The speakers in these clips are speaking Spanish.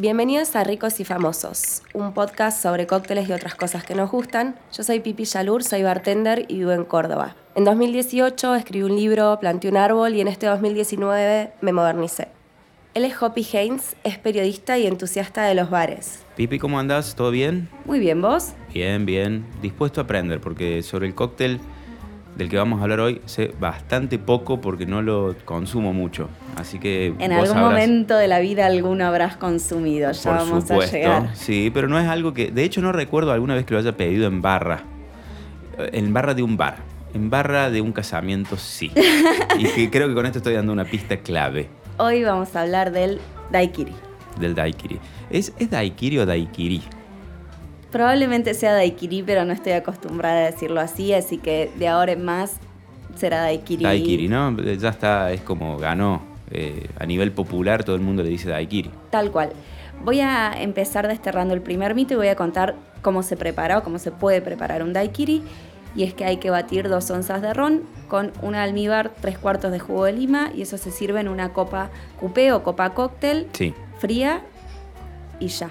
Bienvenidos a Ricos y Famosos, un podcast sobre cócteles y otras cosas que nos gustan. Yo soy Pipi Yalur, soy bartender y vivo en Córdoba. En 2018 escribí un libro, planté un árbol y en este 2019 me modernicé. Él es Hoppy Haynes, es periodista y entusiasta de los bares. Pipi, ¿cómo andás? ¿Todo bien? Muy bien, ¿vos? Bien, bien. Dispuesto a aprender, porque sobre el cóctel del que vamos a hablar hoy sé bastante poco porque no lo consumo mucho. Así que. En algún momento de la vida alguno habrás consumido, ya Por vamos supuesto, a llegar. Sí, pero no es algo que. De hecho, no recuerdo alguna vez que lo haya pedido en barra. En barra de un bar. En barra de un casamiento, sí. y que creo que con esto estoy dando una pista clave Hoy vamos a hablar del daiquiri. del daiquiri. ¿Es, ¿Es daiquiri o daiquiri? Probablemente sea daiquiri, pero no estoy acostumbrada a decirlo así, así que de ahora en más será daiquiri. Daiquiri, ¿no? Ya está, es como ganó. Eh, a nivel popular todo el mundo le dice daiquiri. Tal cual. Voy a empezar desterrando el primer mito y voy a contar cómo se prepara o cómo se puede preparar un daiquiri. Y es que hay que batir dos onzas de ron con un almíbar, tres cuartos de jugo de lima y eso se sirve en una copa coupé o copa cóctel Sí, fría y ya.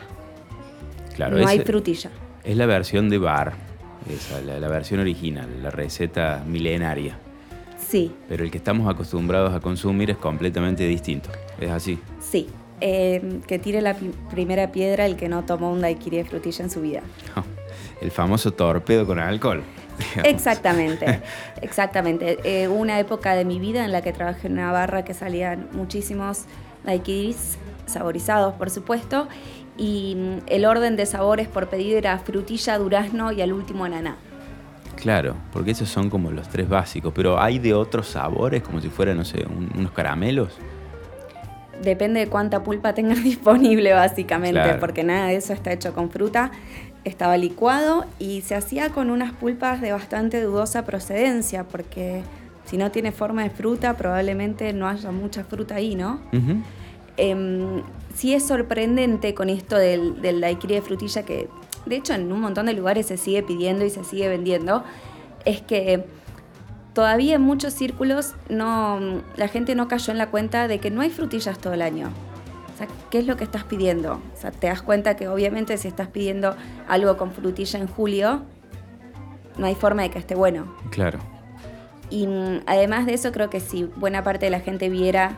claro. no hay frutilla. es la versión de bar, esa, la, la versión original, la receta milenaria. Sí, Pero el que estamos acostumbrados a consumir es completamente distinto. Es así. sí. Eh, que tire la pi- primera piedra el que no tomó un daiquiri de frutilla en su vida. El famoso torpedo con alcohol. digamos. Exactamente, exactamente. Eh, una época de mi vida en la que trabajé en una barra que salían muchísimos daiquiris saborizados, por supuesto, y mm, el orden de sabores por pedido era frutilla, durazno y al último ananá. Claro, porque esos son como los tres básicos. Pero hay de otros sabores, como si fueran, no sé, un- unos caramelos. Depende de cuánta pulpa tengas disponible, básicamente, Claro. porque nada de eso está hecho con fruta. Estaba licuado y se hacía con unas pulpas de bastante dudosa procedencia, porque si no tiene forma de fruta, probablemente no haya mucha fruta ahí, ¿no? Em, sí es sorprendente con esto del, del daiquiri de frutilla que de hecho en un montón de lugares se sigue pidiendo y se sigue vendiendo, es que todavía en muchos círculos no, la gente no cayó en la cuenta de que no hay frutillas todo el año. O sea, ¿qué es lo que estás pidiendo? O sea, te das cuenta que obviamente si estás pidiendo algo con frutilla en julio, no hay forma de que esté bueno. Claro. Y mm, además de eso, creo que si buena parte de la gente viera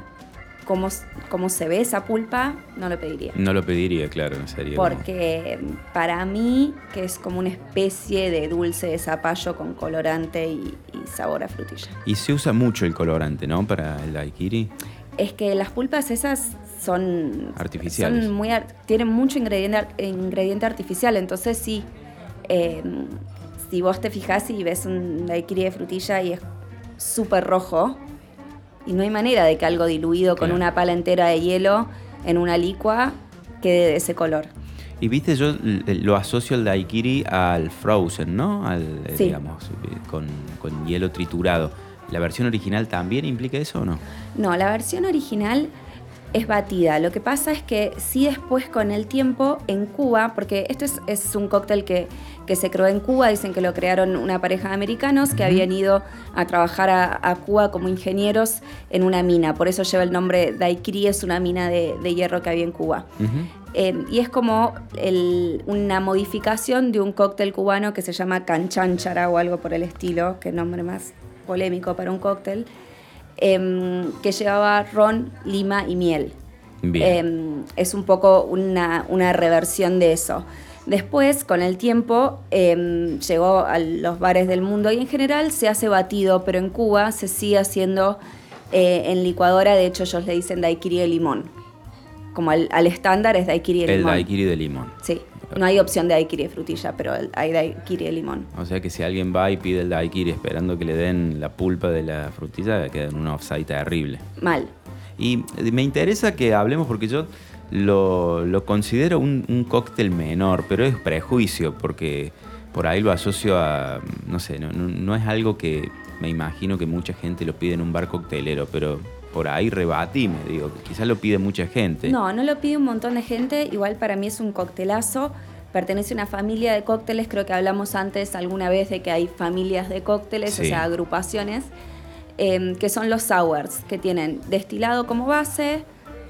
cómo, cómo se ve esa pulpa, no lo pediría. No lo pediría, claro, en serio. como- Porque para mí, que es como una especie de dulce de zapallo con colorante y, y sabor a frutilla. Y se usa mucho el colorante, ¿no? Para el daiquiri. Es que las pulpas esas son Artificiales. son muy tienen mucho ingrediente, ingrediente artificial, entonces sí, eh, si vos te fijás y ves un daiquiri de frutilla y es súper rojo, y no hay manera de que algo diluido con Claro. una pala entera de hielo en una licua quede de ese color. Y viste, yo l- lo asocio al daiquiri al frozen, ¿no? Al, eh, Sí. digamos, eh, con, con hielo triturado. ¿La versión original también implica eso o no? No, la versión original es batida. Lo que pasa es que sí después con el tiempo en Cuba, porque esto es, es un cóctel que, que se creó en Cuba, dicen que lo crearon una pareja de americanos que habían ido a trabajar a, a Cuba como ingenieros en una mina. Por eso lleva el nombre Daiquiri, es una mina de, de hierro que había en Cuba. Eh, y es como el- una modificación de un cóctel cubano que se llama canchanchara o algo por el estilo, que nombre más polémico para un cóctel, em, que llevaba ron, lima y miel. Bien. Em, es un poco una, una reversión de eso. Después, con el tiempo, em, llegó a los bares del mundo y en general se hace batido, pero en Cuba se sigue haciendo eh, en licuadora. De hecho, ellos le dicen daiquiri de limón. Como al, al estándar es daiquiri de el limón. daiquiri de limón. Sí, no hay opción de daiquiri de frutilla, pero hay daiquiri de limón. O sea que si alguien va y pide el daiquiri esperando que le den la pulpa de la frutilla, queda en una offside terrible. Mal. Y me interesa que hablemos porque yo lo, lo considero un, un cóctel menor, pero es prejuicio porque por ahí lo asocio a, no sé, no, no- no es algo que me imagino que mucha gente lo pide en un bar coctelero, pero por ahí rebatime, digo, quizás lo pide mucha gente. No, no lo pide un montón de gente. Igual para mí es un coctelazo. Pertenece a una familia de cócteles. Creo que hablamos antes alguna vez de que hay familias de cócteles, o sea, agrupaciones, eh, que son los sours, que tienen destilado como base,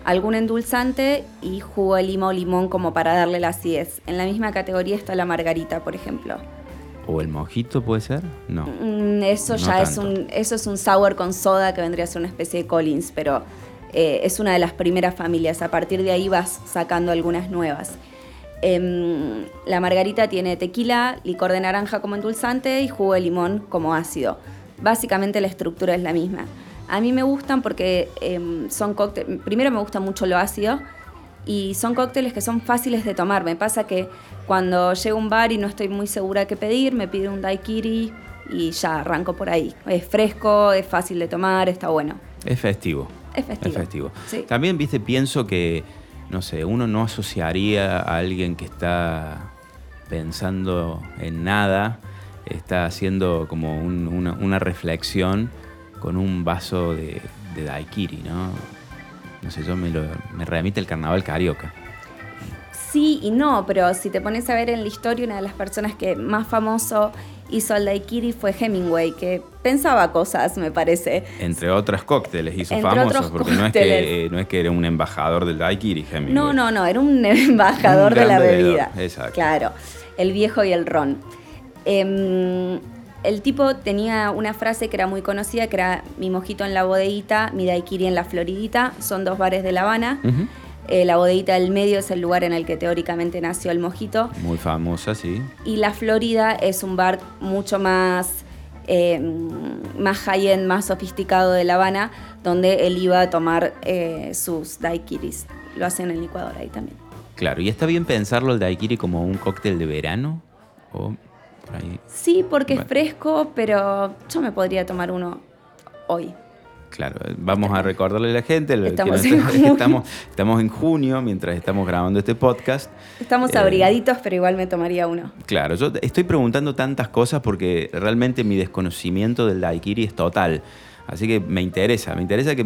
algún endulzante y jugo de lima o limón como para darle la acidez. En la misma categoría está la margarita, por ejemplo. ¿O el mojito puede ser? No. Mm, eso No ya es un, eso es un sour con soda que vendría a ser una especie de Collins, pero eh, es una de las primeras familias. A partir de ahí vas sacando algunas nuevas. Em, la margarita tiene tequila, licor de naranja como endulzante y jugo de limón como ácido. Básicamente la estructura es la misma. A mí me gustan porque em, son cócteles. Primero me gusta mucho lo ácido y son cócteles que son fáciles de tomar. Me pasa que cuando llego a un bar y no estoy muy segura qué pedir, me pido un daiquiri y ya arranco por ahí. Es fresco, es fácil de tomar, está bueno. Es festivo. Es festivo. Es festivo. Sí. También, viste, pienso que, no sé, uno no asociaría a alguien que está pensando en nada, está haciendo como un- una, una reflexión con un vaso de, de daiquiri, ¿no? No sé, yo me, lo, me remite el carnaval carioca. Sí y no, pero si te pones a ver en la historia, una de las personas que más famoso hizo el daiquiri fue Hemingway, que pensaba cosas, me parece. Entre otras cócteles hizo Entre famosos, porque no es, que, eh, no es que era un embajador del daiquiri, Hemingway. No, no, no, era un embajador Un de la gran bebedor, bebida. exacto. Claro, el viejo y el ron. Em, el tipo tenía una frase que era muy conocida, que era mi mojito en la bodeguita, mi daiquiri en la floridita. Son dos bares de La Habana. Eh, la bodeguita del medio es el lugar en el que teóricamente nació el mojito. Muy famosa, sí. Y la Florida es un bar mucho más, eh, más high-end, más sofisticado de La Habana, donde él iba a tomar eh, sus daiquiris. Lo hacen en el licuador ahí también. Claro, ¿y está bien pensarlo el daiquiri como un cóctel de verano? O por ahí. Sí, porque Bueno. es fresco, pero yo me podría tomar uno hoy. Claro, vamos a recordarle a la gente que Estamos en junio. estamos, estamos en junio mientras estamos grabando este podcast. Estamos Eh, abrigaditos, pero igual me tomaría uno. Claro, yo estoy preguntando tantas cosas porque realmente mi desconocimiento del daiquiri es total. Así que me interesa, me interesa que,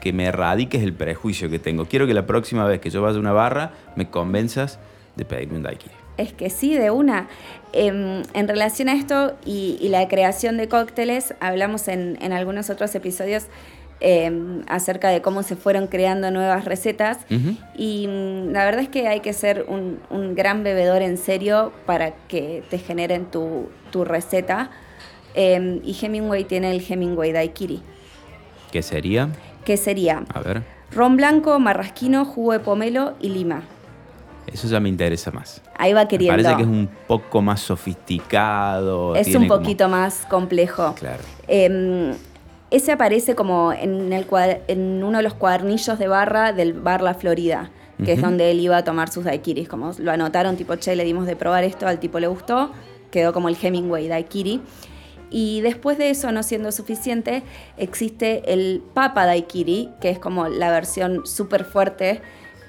que me erradiques el prejuicio que tengo. Quiero que la próxima vez que yo vaya a una barra me convenzas de pedirme un daiquiri. Es que sí, de una. Em, en relación a esto y, y la creación de cócteles, hablamos en, en algunos otros episodios em, acerca de cómo se fueron creando nuevas recetas. Y mm, la verdad es que hay que ser un, un gran bebedor en serio para que te generen tu, tu receta. Em, y Hemingway tiene el Hemingway Daiquiri, ¿Qué sería? que sería A ver, ron blanco, marrasquino, jugo de pomelo y lima. Eso ya me interesa más. Ahí va Me queriendo. parece que es un poco más sofisticado. Es un como- poquito más complejo. Claro. Eh, ese aparece como en, el cuad- en uno de los cuadernillos de barra del bar La Florida, que es donde él iba a tomar sus daiquiris. Como lo anotaron, tipo, che, le dimos de probar esto, al tipo le gustó, quedó como el Hemingway daiquiri. Y después de eso, no siendo suficiente, existe el Papa Daiquiri, que es como la versión súper fuerte,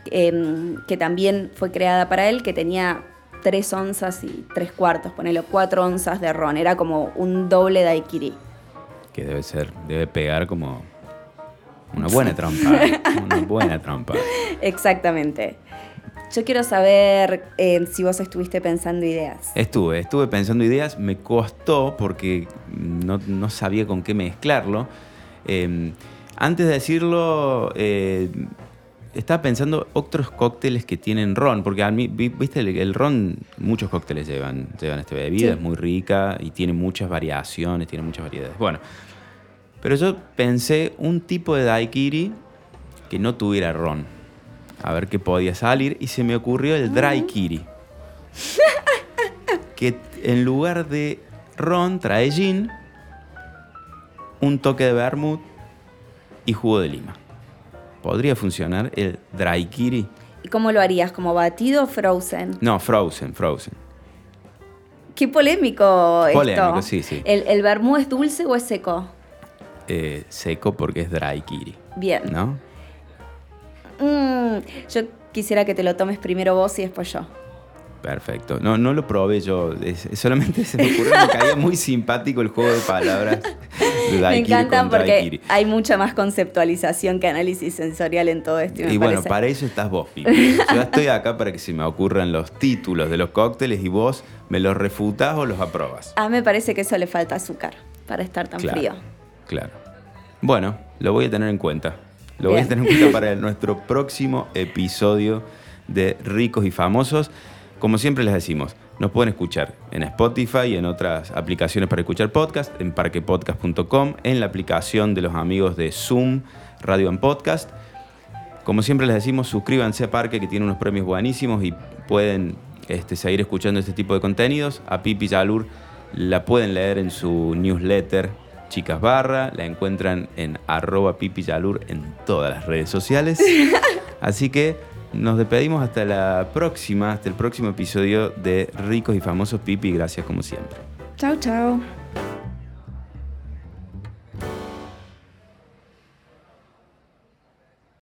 eh, que también fue creada para él, que tenía tres onzas y tres cuartos, ponelo cuatro onzas de ron. Era como un doble Daiquiri. Que debe ser, debe pegar como una buena trompa. una buena trompa. Exactamente. Yo quiero saber eh, si vos estuviste pensando ideas. Estuve, estuve pensando ideas, me costó porque no, no sabía con qué mezclarlo. Eh, antes de decirlo, eh, estaba pensando otros cócteles que tienen ron, porque a mí, vi- viste, el, el ron, muchos cócteles llevan, llevan esta bebida, Sí. es muy rica y tiene muchas variaciones, tiene muchas variedades. Bueno, pero yo pensé un tipo de daiquiri que no tuviera ron. A ver qué podía salir y se me ocurrió el dry kiri. que en lugar de ron trae gin, un toque de vermouth y jugo de lima. ¿Podría funcionar el dry? ¿Y cómo lo harías? ¿Como batido o frozen? No, frozen, frozen. Qué polémico esto. Polémico, sí, sí. ¿El, el vermú es dulce o es seco? Eh, seco porque es dry kiri, Bien. ¿no? Mm, yo quisiera que te lo tomes primero vos y después yo. Perfecto. No, no lo probé yo. es- solamente se me ocurrió, me caía muy simpático el juego de palabras. de me con porque hay mucha más conceptualización que análisis sensorial en todo esto. Y, me Y bueno, para eso estás vos, Pipi. Yo estoy acá para que se me ocurran los títulos de los cócteles y vos me los refutás o los aprobas. A mí me parece que eso le falta azúcar para estar tan Claro, frío. Claro. Bueno, lo voy a tener en cuenta. Lo voy a tener en cuenta para nuestro próximo episodio de Ricos y Famosos. Como siempre les decimos, nos pueden escuchar en Spotify y en otras aplicaciones para escuchar podcast, en parquepodcast.com, en la aplicación de los amigos de Zoom, Radio en Podcast. Como siempre les decimos, suscríbanse a Parque que tiene unos premios buenísimos y pueden este, seguir escuchando este tipo de contenidos. A Pipi Yalur la pueden leer en su newsletter Chicas Barra, la encuentran en arroba Pipi Yalur en todas las redes sociales. Así que nos despedimos hasta la próxima, hasta el próximo episodio de Ricos y Famosos Pipi. Gracias como siempre. Chao, chao.